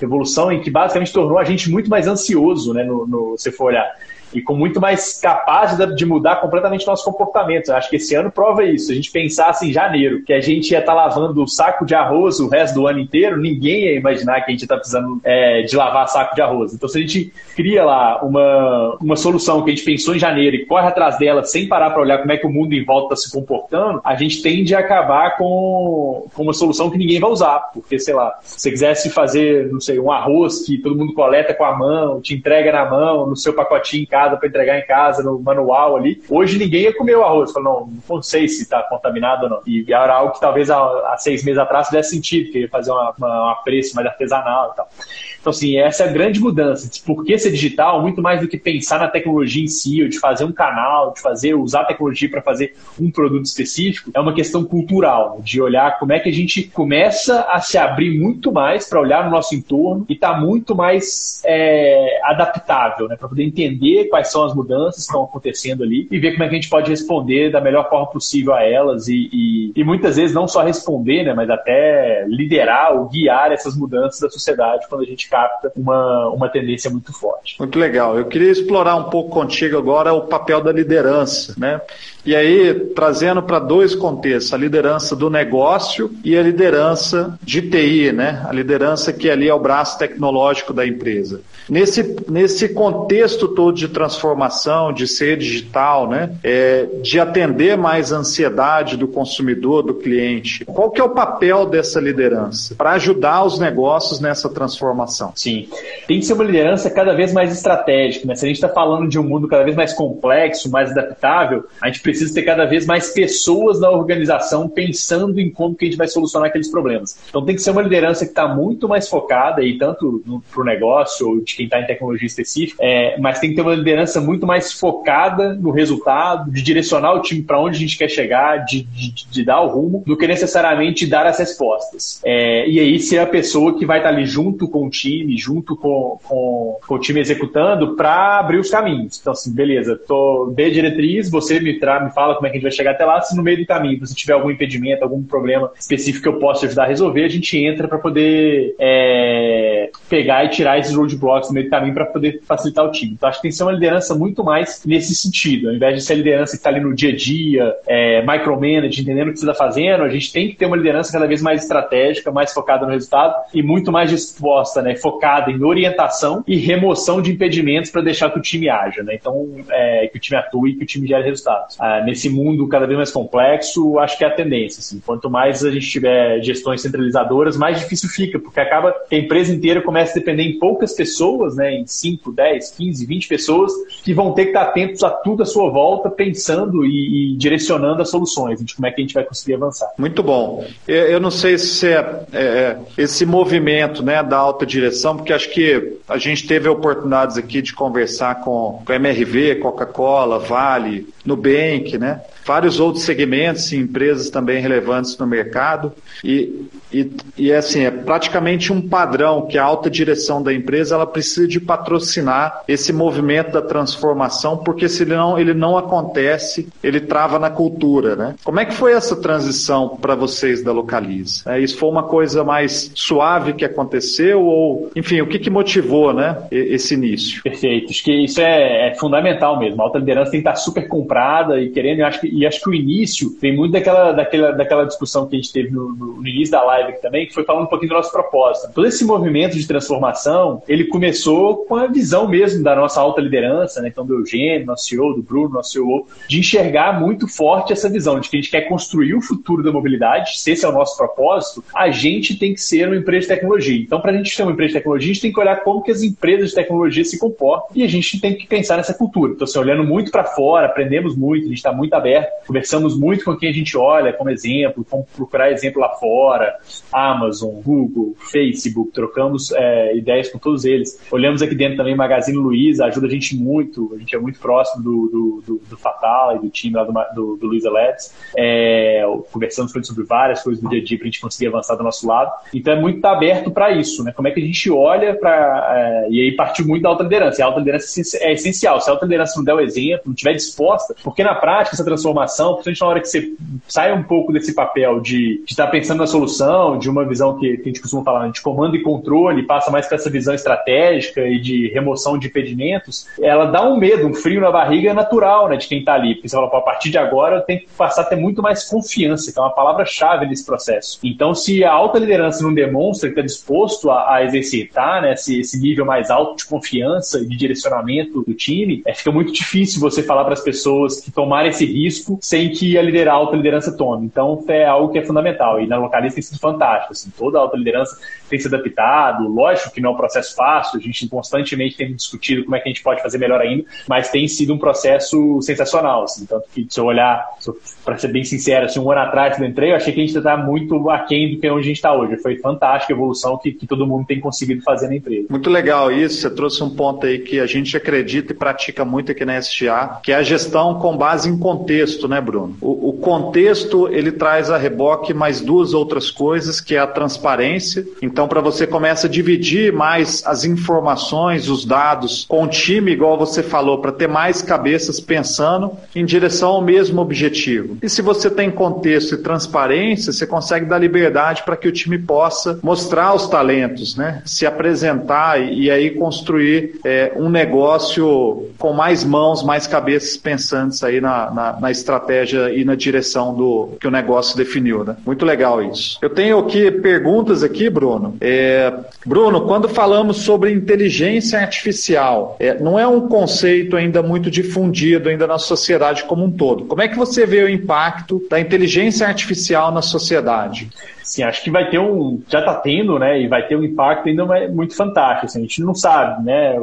revolução em que basicamente tornou a gente muito mais ansioso, né, no, no, se for olhar e com muito mais capaz de mudar completamente nosso comportamento. Acho que esse ano prova isso. A gente pensasse em janeiro que a gente ia estar tá lavando o saco de arroz o resto do ano inteiro, ninguém ia imaginar que a gente está precisando é, de lavar saco de arroz. Então, se a gente cria lá uma, uma solução que a gente pensou em janeiro e corre atrás dela sem parar para olhar como é que o mundo em volta está se comportando, a gente tende a acabar com, com uma solução que ninguém vai usar. Porque, sei lá, se você quisesse fazer, não sei, um arroz que todo mundo coleta com a mão, te entrega na mão, no seu pacotinho em casa, casa para entregar em casa, no manual ali. Hoje ninguém ia comer o arroz. Falou, não, não sei se está contaminado ou não. E era algo que talvez há, seis meses atrás fizesse sentido, que ia fazer uma, uma, uma preço mais artesanal e tal. Então, assim, essa é a grande mudança. Por que ser digital? Muito mais do que pensar na tecnologia em si, ou de fazer um canal, de fazer, usar a tecnologia para fazer um produto específico, é uma questão cultural, de olhar como é que a gente começa a se abrir muito mais para olhar no nosso entorno e estar tá muito mais é, adaptável, né? Para poder entender quais são as mudanças que estão acontecendo ali e ver como é que a gente pode responder da melhor forma possível a elas e, e, e muitas vezes não só responder, né? Mas até liderar ou guiar essas mudanças da sociedade quando a gente capta uma, uma tendência muito forte. Muito legal. Eu queria explorar um pouco contigo agora o papel da liderança, né? E aí, trazendo para dois contextos, a liderança do negócio e a liderança de TI, né? A liderança que ali é o braço tecnológico da empresa. Nesse, nesse contexto todo de transformação, de ser digital, né? É, de atender mais a ansiedade do consumidor, do cliente, qual que é o papel dessa liderança para ajudar os negócios nessa transformação? Sim, tem que ser uma liderança cada vez mais estratégica, né? Se a gente está falando de um mundo cada vez mais complexo, mais adaptável, a gente precisa ter cada vez mais pessoas na organização pensando em como que a gente vai solucionar aqueles problemas. Então tem que ser uma liderança que está muito mais focada, e tanto para o negócio ou de quem está em tecnologia específica, é, mas tem que ter uma liderança muito mais focada no resultado, de direcionar o time para onde a gente quer chegar, de, de, de, dar o rumo, do que necessariamente dar as respostas. É, e aí ser a pessoa que vai estar tá ali junto com o time, junto com, com, com o time executando, para abrir os caminhos. Então, assim, beleza, tô B diretriz, você me, me fala como é que a gente vai chegar até lá, se no meio do caminho você tiver algum impedimento, algum problema específico que eu possa ajudar a resolver, a gente entra para poder é, pegar e tirar esses roadblocks no meio do caminho para poder facilitar o time. Então, acho que tem que ser uma liderança muito mais nesse sentido, ao invés de ser a liderança que está ali no dia a dia, é, micromanage, entendendo o que você está fazendo, a gente tem que ter uma liderança cada vez mais estratégica, mais focada no resultado e muito mais disposta, né, focada em orientação e remoção de impedimentos para deixar que o time haja, né? Então, é, que o time atue e que o time gere resultados. Ah, nesse mundo cada vez mais complexo, acho que é a tendência. Assim, quanto mais a gente tiver gestões centralizadoras, mais difícil fica, porque acaba que a empresa inteira começa a depender em poucas pessoas, né, em 5, 10, 15, 20 pessoas, que vão ter que estar atentos a tudo à sua volta, pensando e, e direcionando as soluções, de como é que a gente vai conseguir avançar. Muito bom. Eu não sei se é, é, é esse movimento né, da alta direção, porque acho que a gente teve oportunidades aqui de conversar com, com MRV, Coca-Cola, Vale, Nubank, né? Vários outros segmentos e empresas também relevantes no mercado. E, e, e assim, é praticamente um padrão que a alta direção da empresa ela precisa de patrocinar esse movimento da transformação, porque se ele não, ele não acontece, ele trava na cultura. Né? Como é que foi essa transição para vocês da Localize? É, isso foi uma coisa mais suave que aconteceu? Ou, enfim, o que, que motivou né, esse início? Perfeito, acho que isso é, é fundamental mesmo. A alta liderança tem que estar super comprada e querendo, eu acho que e acho que o início vem muito daquela, daquela, daquela discussão que a gente teve no, no, início da live também, que foi falando um pouquinho do nosso propósito. Todo esse movimento de transformação, ele começou com a visão mesmo da nossa alta liderança, né? Então, do Eugênio, nosso CEO, do Bruno, nosso CEO, de enxergar muito forte essa visão de que a gente quer construir o futuro da mobilidade, se esse é o nosso propósito, a gente tem que ser uma empresa de tecnologia. Então, para a gente ser uma empresa de tecnologia, a gente tem que olhar como que as empresas de tecnologia se comportam e a gente tem que pensar nessa cultura. Então, assim, olhando muito para fora, aprendemos muito, a gente está muito aberto conversamos muito com quem a gente olha como exemplo, vamos procurar exemplo lá fora, Amazon, Google, Facebook, trocamos é, ideias com todos eles. Olhamos aqui dentro também Magazine Luiza, ajuda a gente muito, a gente é muito próximo do, do, do, do Fatal e do time lá do, do, do Luiza Labs. É, conversamos com ele sobre várias coisas do dia a dia para a gente conseguir avançar do nosso lado. Então é muito tá aberto para isso, né? Como é que a gente olha para. É, e aí partiu muito da alta liderança. E a alta liderança é essencial. Se a alta liderança não der o exemplo, não estiver disposta, porque na prática essa transformação transformação, principalmente na hora que você sai um pouco desse papel de, estar tá pensando na solução, de uma visão que, que, a gente costuma falar né, de comando e controle, passa mais para essa visão estratégica e de remoção de impedimentos, ela dá um medo, um frio na barriga natural né, de quem está ali. Porque você fala, a partir de agora eu tenho que passar a ter muito mais confiança, que é uma palavra-chave nesse processo. Então, se a alta liderança não demonstra que está disposto a, a exercitar né, esse, esse, nível mais alto de confiança e de direcionamento do time, é, fica muito difícil você falar para as pessoas que tomarem esse risco risco sem que a, liderar, a alta liderança tome. Então, é algo que é fundamental. E na localiza tem sido fantástico. Assim, toda a alta liderança tem se adaptado. Lógico que não é um processo fácil, a gente constantemente tem discutido como é que a gente pode fazer melhor ainda, mas tem sido um processo sensacional. Assim, tanto que, se eu olhar, para ser bem sincero, assim, um ano atrás que eu entrei, eu achei que a gente está muito aquém do que onde a gente está hoje. Foi fantástica a evolução que, que todo mundo tem conseguido fazer na empresa. Muito legal isso. Você trouxe um ponto aí que a gente acredita e pratica muito aqui na SGA, que é a gestão com base em contexto contexto, né, Bruno? O, o, contexto ele traz a reboque mais duas outras coisas, que é a transparência. Então, para você começa a dividir mais as informações, os dados com o time, igual você falou, para ter mais cabeças pensando em direção ao mesmo objetivo. E se você tem contexto e transparência, você consegue dar liberdade para que o time possa mostrar os talentos, né? Se apresentar e, e aí construir é, um negócio com mais mãos, mais cabeças pensantes aí na, na, na estratégia e na direção do que o negócio definiu, né? Muito legal isso. Eu tenho aqui perguntas aqui, Bruno. É, Bruno, quando falamos sobre inteligência artificial, é, não é um conceito ainda muito difundido ainda na sociedade como um todo. Como é que você vê o impacto da inteligência artificial na sociedade? Sim, acho que vai ter um, já está tendo, né, e vai ter um impacto ainda muito fantástico. Assim, a gente não sabe, né,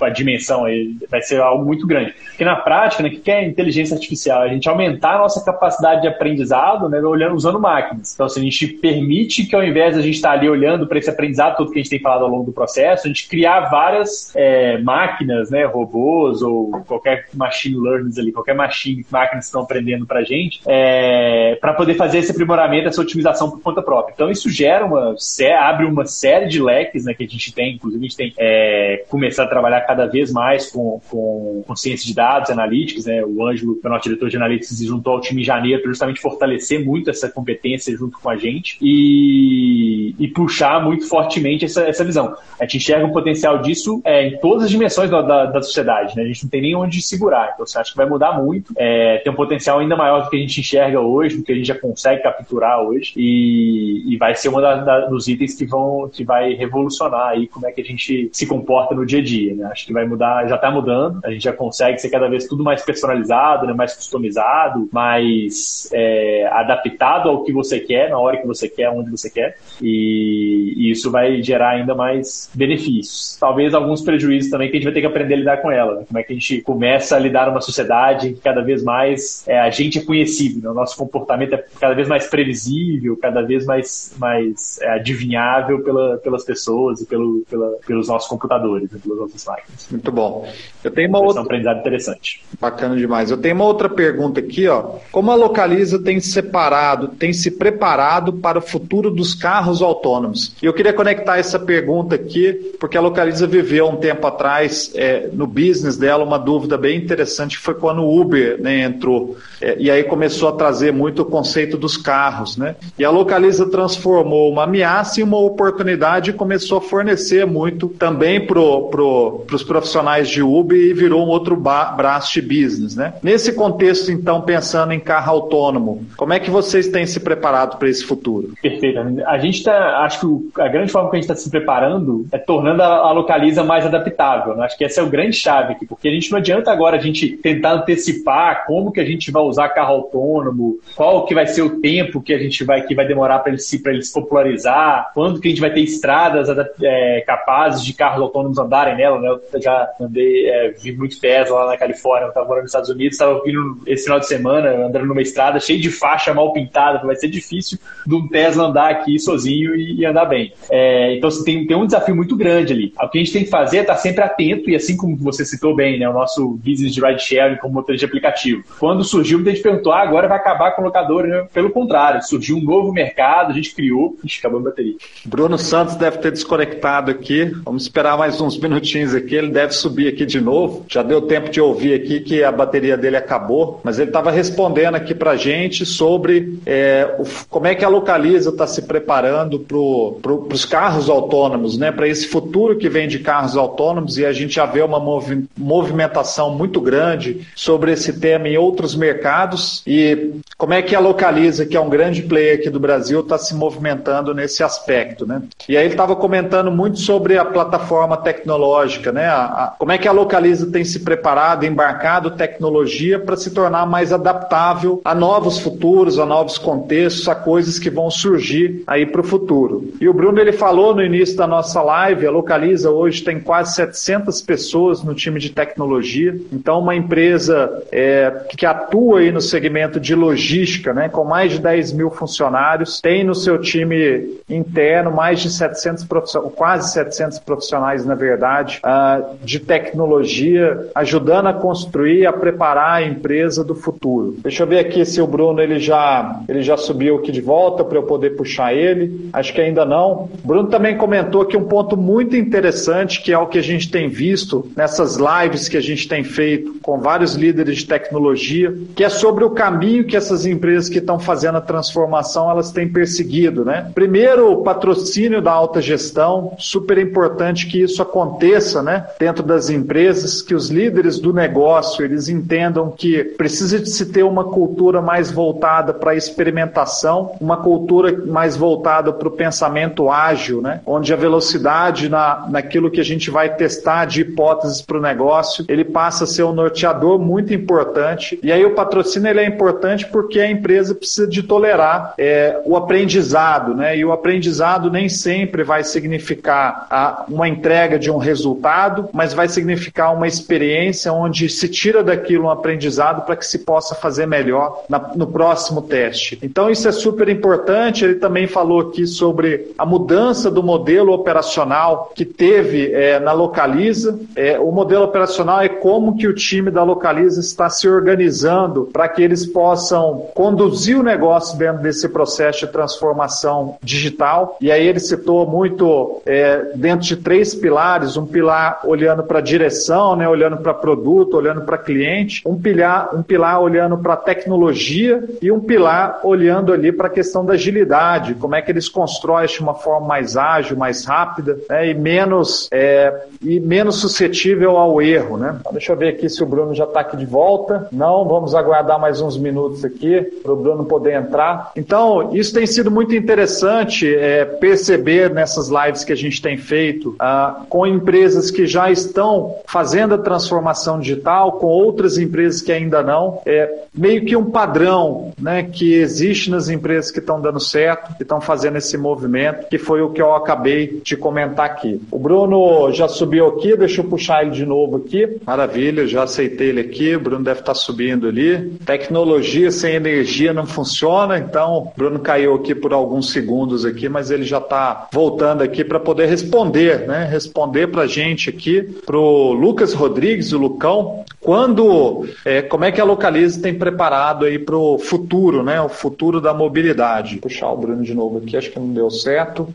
a dimensão aí vai ser algo muito grande. Porque na prática, né, o que é inteligência artificial? A gente aumentar a nossa capacidade de aprendizado, né, olhando, usando máquinas. Então, se assim, a gente permite que ao invés de a gente estar tá ali olhando para esse aprendizado todo que a gente tem falado ao longo do processo, a gente criar várias é, máquinas, né, robôs ou qualquer machine learning ali, qualquer machine, máquinas que estão aprendendo para a gente, é, para poder fazer esse aprimoramento, essa otimização por conta própria. Então, isso gera uma, abre uma série de leques né, que a gente tem, inclusive a gente tem é, começar a trabalhar cada vez mais com, com, com ciência de dados, analíticos, né, o Ângelo, que é o nosso diretor de analíticos, se juntou ao time em janeiro para justamente fortalecer muito essa competência junto com a gente e, e puxar muito fortemente essa, essa visão. A gente enxerga um potencial disso é, em todas as dimensões da, da, da sociedade, né? a gente não tem nem onde segurar, então você acha que vai mudar muito, é, tem um potencial ainda maior do que a gente enxerga hoje, do que a gente já consegue capturar hoje e, e vai ser um dos itens que vão que vai revolucionar aí como é que a gente se comporta no dia a dia, né? Acho que vai mudar, já está mudando, a gente já consegue ser cada vez tudo mais personalizado, né? mais customizado, mais é, adaptado ao que você quer, na hora que você quer, onde você quer, e, e, isso vai gerar ainda mais benefícios. Talvez alguns prejuízos também que a gente vai ter que aprender a lidar com ela, né? como é que a gente começa a lidar numa sociedade em que cada vez mais é, a gente é conhecido, né? o nosso comportamento é cada vez mais previsível, cada vez mais, mais é, adivinhável pela, pelas pessoas e pelo, pela, pelos nossos computadores, né? pelas nossas máquinas. Muito bom. Eu tenho uma outra. Um aprendizado interessante. Bacana demais. Eu tenho uma outra pergunta aqui, ó. Como a Localiza tem se separado, tem se preparado para o futuro dos carros autônomos? E eu queria conectar essa pergunta aqui, porque a Localiza viveu um tempo atrás é, no business dela uma dúvida bem interessante, que foi quando o Uber né, entrou. É, e aí começou a trazer muito o conceito dos carros, né? E a Localiza transformou uma ameaça em uma oportunidade e começou a fornecer muito também para pro, os profissionais de Uber e virou um outro braço de business, né? Nesse contexto, então, pensando em carro autônomo, como é que vocês têm se preparado para esse futuro? Perfeito. A gente está, acho que a grande forma que a gente está se preparando é tornando a, a Localiza mais adaptável. Né? Acho que essa é o grande chave aqui, porque a gente não adianta agora a gente tentar antecipar como que a gente vai usar carro autônomo, qual que vai ser o tempo que a gente vai que vai demorar para ele ele se popularizar, quando que a gente vai ter estradas é, capazes de carros autônomos andarem nela, né? Eu já andei, é, vi muito Tesla lá na Califórnia, eu estava morando nos Estados Unidos, estava vindo esse final de semana, andando numa estrada cheia de faixa mal pintada, vai ser difícil de um Tesla andar aqui sozinho e, e andar bem. É, então assim, tem, tem um desafio muito grande ali. O que a gente tem que fazer é estar sempre atento, e assim como você citou bem, né, o nosso business de ride sharing como motorista de aplicativo. Quando surgiu, a gente perguntou, ah, agora vai acabar com o locador, né? Pelo contrário, surgiu um novo mercado, a gente criou, gente acabou a bateria. Bruno Santos deve ter desconectado aqui, vamos esperar mais uns minutinhos aqui, ele deve subir aqui de novo, já deu tempo de ouvir aqui que a bateria dele acabou, mas ele estava respondendo aqui para gente sobre é, o, como é que a Localiza está se preparando para pro, os carros autônomos, né? Para esse futuro que vem de carros autônomos. E a gente já vê uma movi movimentação muito grande sobre esse tema em outros mercados. E como é que a Localiza, que é um grande player aqui do Brasil, está se movimentando nesse aspecto, né? E aí ele estava comentando muito sobre a plataforma tecnológica, né? A, a, como é que a Localiza tem se preparado, embarcado tecnologia para se tornar mais adaptável a novos futuros, a novos contextos, a coisas que vão surgir aí para o futuro. E o Bruno ele falou no início da nossa live, a Localiza hoje tem quase 700 pessoas no time de tecnologia, então uma empresa é, que atua aí no segmento de logística, né, com mais de 10 mil funcionários, tem no seu time interno mais de 700 profissionais, quase 700 profissionais na verdade, uh, de tecnologia, ajudando a construir, a preparar a empresa do futuro. Deixa eu ver aqui se o Bruno ele já, ele já subiu aqui de volta para eu poder puxar ele. Acho que ainda não. O Bruno também comentou aqui um ponto muito interessante, que é o que a gente tem visto nessas lives que a gente tem feito com vários líderes de tecnologia, que é sobre o caminho que essas empresas que estão fazendo a transformação elas têm perseguido, né? Primeiro, o patrocínio da alta gestão, super importante que isso aconteça, né? Dentro das empresas, que os líderes do negócio eles entendam que precisa de se ter uma cultura mais voltada para a experimentação, uma cultura mais voltada para o pensamento ágil, né? Onde a velocidade na, naquilo que a gente vai testar de hipóteses para o negócio, ele passa a ser um norteador muito importante. E aí o patrocínio ele é importante porque a empresa precisa de tolerar é, o aprendizado, né? E o aprendizado nem sempre vai significar a, uma entrega de um resultado, mas vai significar uma experiência onde se tira daquilo um aprendizado para que se possa fazer melhor na, no próximo teste. Então isso é super importante. Ele também falou aqui sobre a mudança do modelo operacional que teve é, na Localiza. É, o modelo operacional é como que o time da Localiza está se organizando para que eles possam conduzir o negócio dentro desse processo de transformação digital. E aí ele citou muito é, dentro de três pilares: um pilar olhando para direção, né, olhando para produto, olhando para cliente, um pilar, um pilar olhando para tecnologia e um pilar olhando ali para a questão da agilidade, como é que eles constroem de uma forma mais ágil, mais rápida né, e menos é, e menos suscetível ao erro, né? Então, deixa eu ver aqui se o Bruno já está aqui de volta. Não, vamos aguardar mais uns minutos aqui para o Bruno poder entrar. Então, isso tem sido muito interessante é, perceber nessas lives que a gente tem feito ah, com empresas que já estão fazendo a transformação digital, com outras empresas que ainda não. É meio que um padrão né, que existe nas empresas que estão dando certo, que estão fazendo esse movimento, que foi o que eu acabei de comentar aqui. O Bruno já subiu aqui, deixa eu puxar ele de novo aqui. Maravilha, já aceitei ele aqui. O Bruno deve estar subindo ali. Tecnologia sem energia não funciona, então Bruno caiu aqui por alguns segundos aqui, mas ele já está voltando aqui para poder responder, né? Responder para a gente aqui, para o Lucas Rodrigues, o Lucão, quando, é, como é que a Localize tem preparado aí para o futuro, né? O futuro da mobilidade. Vou puxar o Bruno de novo aqui, acho que não deu certo.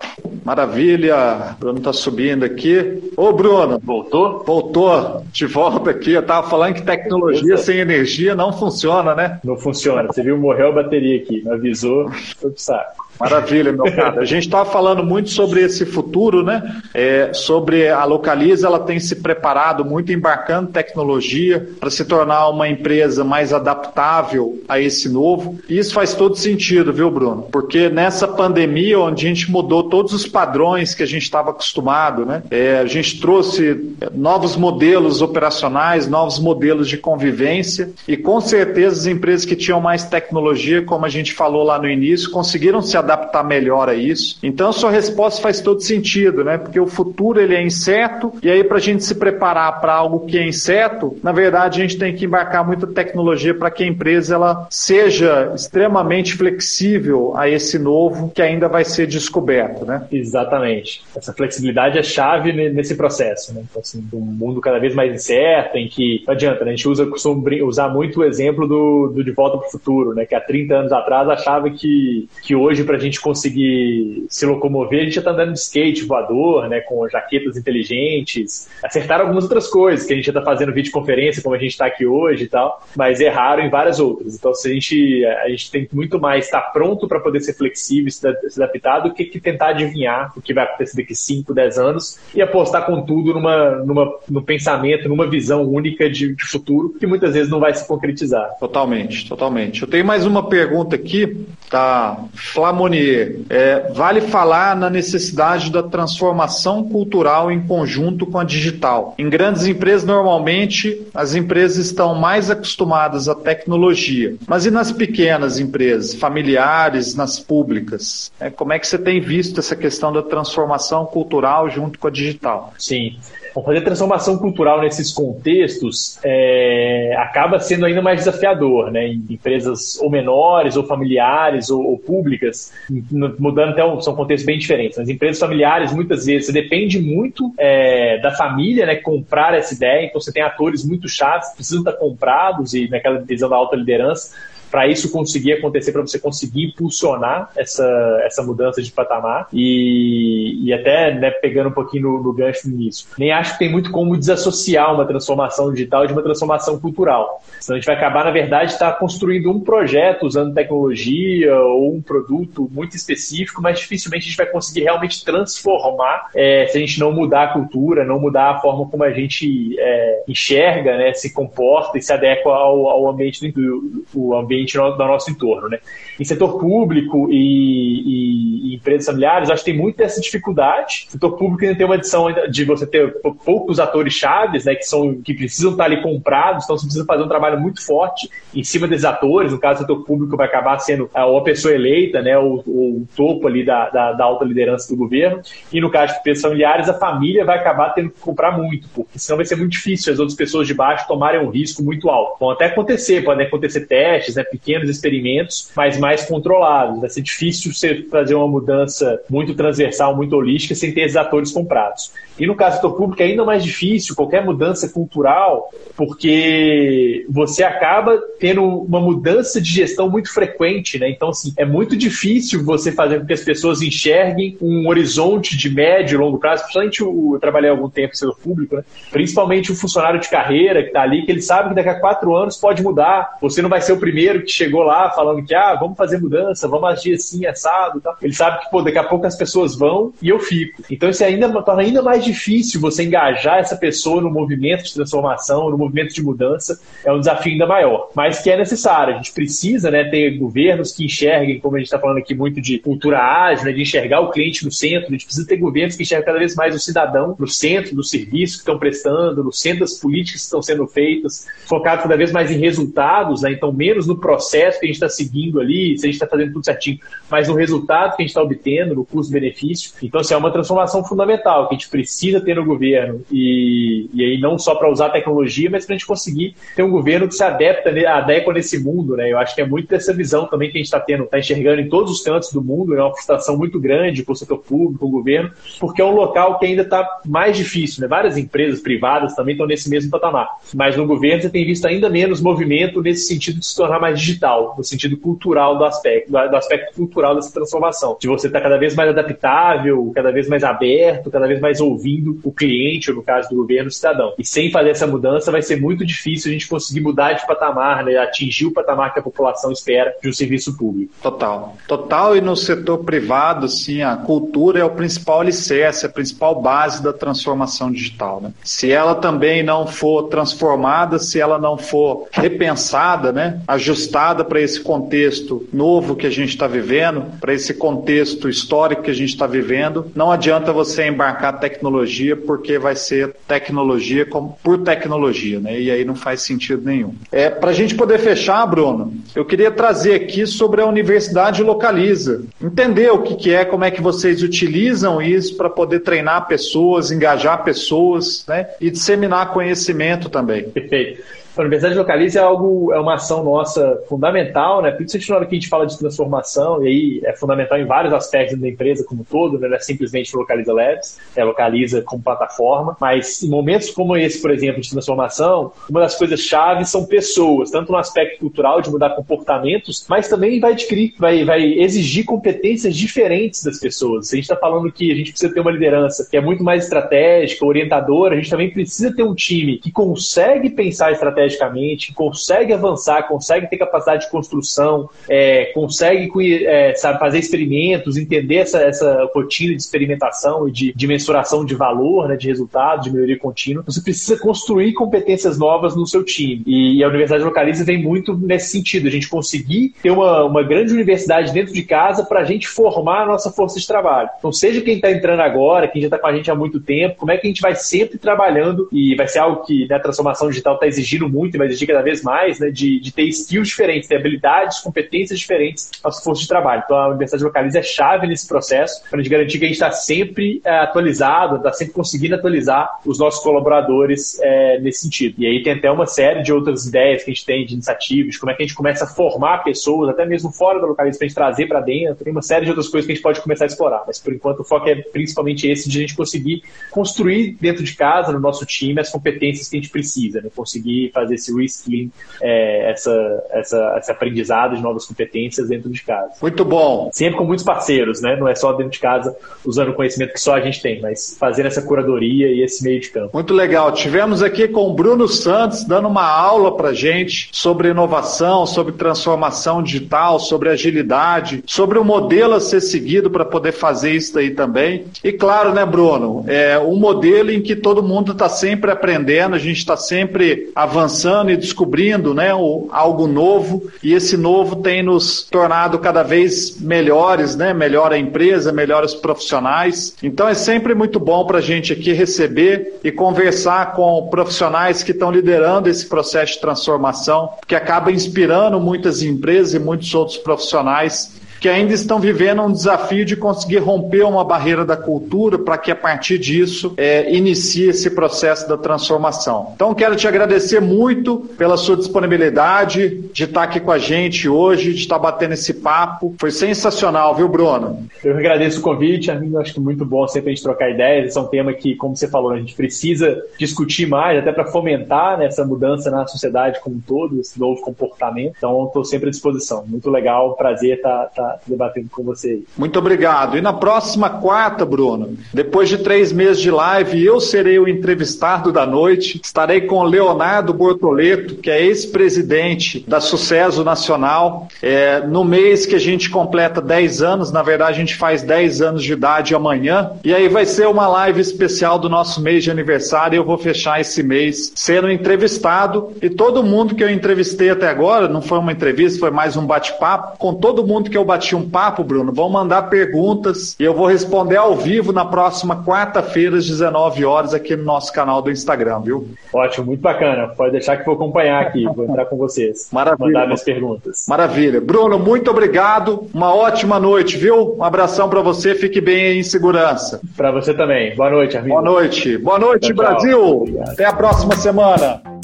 Maravilha, o Bruno está subindo aqui. Ô Bruno, voltou? Voltou, de volta aqui. Eu estava falando que tecnologia sem energia não funciona, né? Não funciona. Você viu, morreu a bateria aqui, não avisou, foi pro saco. Maravilha, meu cara. A gente estava falando muito sobre esse futuro, né? É, sobre a Localiza, ela tem se preparado muito embarcando tecnologia para se tornar uma empresa mais adaptável a esse novo. E isso faz todo sentido, viu, Bruno? Porque nessa pandemia, onde a gente mudou todos os padrões que a gente estava acostumado, né? É, a gente trouxe novos modelos operacionais, novos modelos de convivência e com certeza as empresas que tinham mais tecnologia, como a gente falou lá no início, conseguiram se adaptar melhor a isso. Então, sua resposta faz todo sentido, né? Porque o futuro ele é incerto e aí para a gente se preparar para algo que é incerto, na verdade a gente tem que embarcar muita tecnologia para que a empresa ela seja extremamente flexível a esse novo que ainda vai ser descoberto, né? Exatamente. Essa flexibilidade é chave nesse processo, né? Então, assim, um mundo cada vez mais incerto, em que não adianta, né? a gente usa, costuma usar muito o exemplo do, do De Volta para o Futuro, né? Que há 30 anos atrás achava que, que hoje para a gente conseguir se locomover, a gente já está andando de skate voador, né, com jaquetas inteligentes. Acertaram algumas outras coisas, que a gente já está fazendo videoconferência, como a gente está aqui hoje e tal, mas erraram em várias outras. Então, se a gente, a gente tem muito mais estar pronto para poder ser flexível e se adaptar do que, que tentar adivinhar o que vai acontecer daqui 5, 10 anos e apostar com tudo numa, numa, no pensamento, numa visão única de, de futuro, que muitas vezes não vai se concretizar. Totalmente, totalmente. Eu tenho mais uma pergunta aqui, tá? Flamor Monier, é, vale falar na necessidade da transformação cultural em conjunto com a digital. Em grandes empresas, normalmente, as empresas estão mais acostumadas à tecnologia. Mas e nas pequenas empresas, familiares, nas públicas? É, como é que você tem visto essa questão da transformação cultural junto com a digital? Sim. Fazer transformação cultural nesses contextos é, acaba sendo ainda mais desafiador, né? Em empresas ou menores, ou familiares, ou, ou públicas, mudando até um, são contextos bem diferentes. Nas empresas familiares, muitas vezes, você depende muito é, da família, né? Comprar essa ideia, então você tem atores muito chaves, precisam estar comprados e naquela visão da alta liderança para isso conseguir acontecer, para você conseguir impulsionar essa, essa mudança de patamar e, e até né, pegando um pouquinho no, no gancho nisso. Nem acho que tem muito como desassociar uma transformação digital de uma transformação cultural. Então a gente vai acabar, na verdade, estar tá construindo um projeto usando tecnologia ou um produto muito específico, mas dificilmente a gente vai conseguir realmente transformar é, se a gente não mudar a cultura, não mudar a forma como a gente é, enxerga, né, se comporta e se adequa ao, ao ambiente do, o ambiente ambiente do nosso entorno. Né? Em setor público e, e, e empresas familiares, acho que tem muito dessa dificuldade. O setor público ainda tem uma adição de você ter poucos atores chaves, né, que, são, que precisam estar ali comprados, então você precisa fazer um trabalho muito forte em cima desses atores. No caso, o setor público vai acabar sendo a, a pessoa eleita, né, o, o topo ali da, da, da, alta liderança do governo. E no caso de empresas familiares, a família vai acabar tendo que comprar muito, porque senão vai ser muito difícil as outras pessoas de baixo tomarem um risco muito alto. Vão até acontecer, podem acontecer testes, né, pequenos experimentos, mas mais controlados. Vai ser difícil você fazer uma mudança muito transversal, muito holística, sem ter esses atores comprados. E no caso do setor público é ainda mais difícil qualquer mudança cultural, porque você acaba tendo uma mudança de gestão muito frequente, né? Então, assim, é muito difícil você fazer com que as pessoas enxerguem um horizonte de médio e longo prazo, principalmente o, eu trabalhei algum tempo no setor público, né? principalmente o funcionário de carreira que está ali, que ele sabe que daqui a quatro anos pode mudar. Você não vai ser o primeiro que chegou lá falando que, ah, vamos fazer mudança, vamos agir assim, assado. Ele sabe que, pô, daqui a pouco as pessoas vão e eu fico. Então, isso ainda torna ainda mais difícil você engajar essa pessoa no movimento de transformação, no movimento de mudança, é um desafio ainda maior, mas que é necessário. A gente precisa né, ter governos que enxerguem, como a gente está falando aqui muito de cultura ágil, né, de enxergar o cliente no centro, a gente precisa ter governos que enxergam cada vez mais o cidadão no centro do serviço que estão prestando, no centro das políticas que estão sendo feitas, focado cada vez mais em resultados, né, então menos no processo que a gente está seguindo ali, se a gente está fazendo tudo certinho, mas no resultado que a gente está obtendo, no custo-benefício. Então, assim, é uma transformação fundamental que a gente precisa ter no governo, e, e aí não só para usar tecnologia, mas para a gente conseguir ter um governo que se adapta, adequa nesse mundo, né? Eu acho que é muito dessa visão também que a gente está tendo, está enxergando em todos os cantos do mundo, é né? uma frustração muito grande com o setor público, com o governo, porque é um local que ainda está mais difícil, né? Várias empresas privadas também estão nesse mesmo patamar, mas no governo você tem visto ainda menos movimento nesse sentido de se tornar mais digital, no sentido cultural do aspecto, do aspecto cultural dessa transformação, de você estar tá cada vez mais adaptável, cada vez mais aberto, cada vez mais ouvindo o cliente, ou no caso do governo, o cidadão. E sem fazer essa mudança, vai ser muito difícil a gente conseguir mudar de patamar, né, atingir o patamar que a população espera de um serviço público. Total. Total, e no setor privado, sim, a cultura é o principal alicerce, a principal base da transformação digital. Né? Se ela também não for transformada, se ela não for repensada, né, ajustada para esse contexto novo que a gente está vivendo, para esse contexto histórico que a gente está vivendo, não adianta você embarcar tecnologia porque vai ser tecnologia por tecnologia, né? E aí não faz sentido nenhum. É, Para a gente poder fechar, Bruno, eu queria trazer aqui sobre a Universidade Localiza. Entender o que, que é, como é que vocês utilizam isso para poder treinar pessoas, engajar pessoas, né? E disseminar conhecimento também. Perfeito. *laughs* A Universidade Localiza é algo, é uma ação nossa fundamental, né? Principalmente na hora que a gente fala de transformação, e aí é fundamental em vários aspectos da empresa como um todo, né? Não é simplesmente Localiza Labs, é Localiza como plataforma, mas em momentos como esse, por exemplo, de transformação, uma das coisas chaves são pessoas, tanto no aspecto cultural de mudar comportamentos, mas também vai adquirir, vai, vai exigir competências diferentes das pessoas. Se a gente está falando que a gente precisa ter uma liderança que é muito mais estratégica, orientadora, a gente também precisa ter um time que consegue pensar estratégia estrategicamente, consegue avançar, consegue ter capacidade de construção, é, consegue é, sabe, fazer experimentos, entender essa, essa rotina de experimentação e de, de mensuração de valor, né, de resultado, de melhoria contínua, você precisa construir competências novas no seu time. E, e a Universidade Localiza vem muito nesse sentido, a gente conseguir ter uma, uma grande universidade dentro de casa para a gente formar a nossa força de trabalho. Então, seja quem está entrando agora, quem já está com a gente há muito tempo, como é que a gente vai sempre trabalhando e vai ser algo que né, a transformação digital está exigindo muito e vai exigir cada vez mais, né, de, de ter skills diferentes, ter habilidades, competências diferentes aos força de trabalho. Então, a Universidade Localiza é chave nesse processo para gente garantir que a gente está sempre é, atualizado, está sempre conseguindo atualizar os nossos colaboradores é, nesse sentido. E aí tem até uma série de outras ideias que a gente tem de iniciativas, como é que a gente começa a formar pessoas, até mesmo fora da Localiza, para a gente trazer para dentro. Tem uma série de outras coisas que a gente pode começar a explorar, mas por enquanto o foco é principalmente esse de a gente conseguir construir dentro de casa, no nosso time, as competências que a gente precisa, né? conseguir fazer esse reskilling, é, essa, essa, esse aprendizado de novas competências dentro de casa. Muito bom. Sempre com muitos parceiros, né? Não é só dentro de casa usando o conhecimento que só a gente tem, mas fazendo essa curadoria e esse meio de campo. Muito legal. Tivemos aqui com o Bruno Santos dando uma aula para gente sobre inovação, sobre transformação digital, sobre agilidade, sobre o modelo a ser seguido para poder fazer isso daí também. E claro, né, Bruno, é um modelo em que todo mundo está sempre aprendendo, a gente está sempre avançando e descobrindo né, o, algo novo novo e esse novo tem nos tornado cada vez melhores, né? Melhor a empresa, melhores profissionais. Então é sempre muito bom para a gente aqui receber e conversar com profissionais que estão liderando esse processo de transformação, que acaba inspirando muitas empresas e muitos outros profissionais que ainda estão vivendo um desafio de conseguir romper uma barreira da cultura para que a partir disso é, inicie esse processo da transformação. Então quero te agradecer muito pela sua disponibilidade de estar aqui com a gente hoje, de estar batendo esse papo. Foi sensacional, viu, Bruno? Eu agradeço o convite. Acho que muito bom sempre a gente trocar ideias. Esse é um tema que, como você falou, a gente precisa discutir mais, até para fomentar né, essa mudança na sociedade como um todo, esse novo comportamento. Então, estou sempre à disposição. Muito legal, prazer estar. Tá, tá debatendo com você. Muito obrigado. E na próxima quarta, Bruno, depois de três meses de live, eu serei o entrevistado da noite. Estarei com Leonardo Bortoleto, que é ex-presidente da Sucesso Nacional. É, no mês que a gente completa 10 anos, na verdade a gente faz 10 anos de idade amanhã. E aí vai ser uma live especial do nosso mês de aniversário. Eu vou fechar esse mês sendo entrevistado. E todo mundo que eu entrevistei até agora, não foi uma entrevista, foi mais um bate-papo, com todo mundo que eu bati bati um papo, Bruno, vão mandar perguntas e eu vou responder ao vivo na próxima quarta-feira, às 19 horas, aqui no nosso canal do Instagram, viu? Ótimo, muito bacana. Pode deixar que vou acompanhar aqui, vou entrar com vocês. *laughs* Maravilha. Mandar minhas perguntas. Maravilha. Bruno, muito obrigado. Uma ótima noite, viu? Um abração para você, fique bem em segurança. Para você também. Boa noite, amigo. Boa noite. Boa noite, tchau, Brasil. Tchau. Até a próxima semana.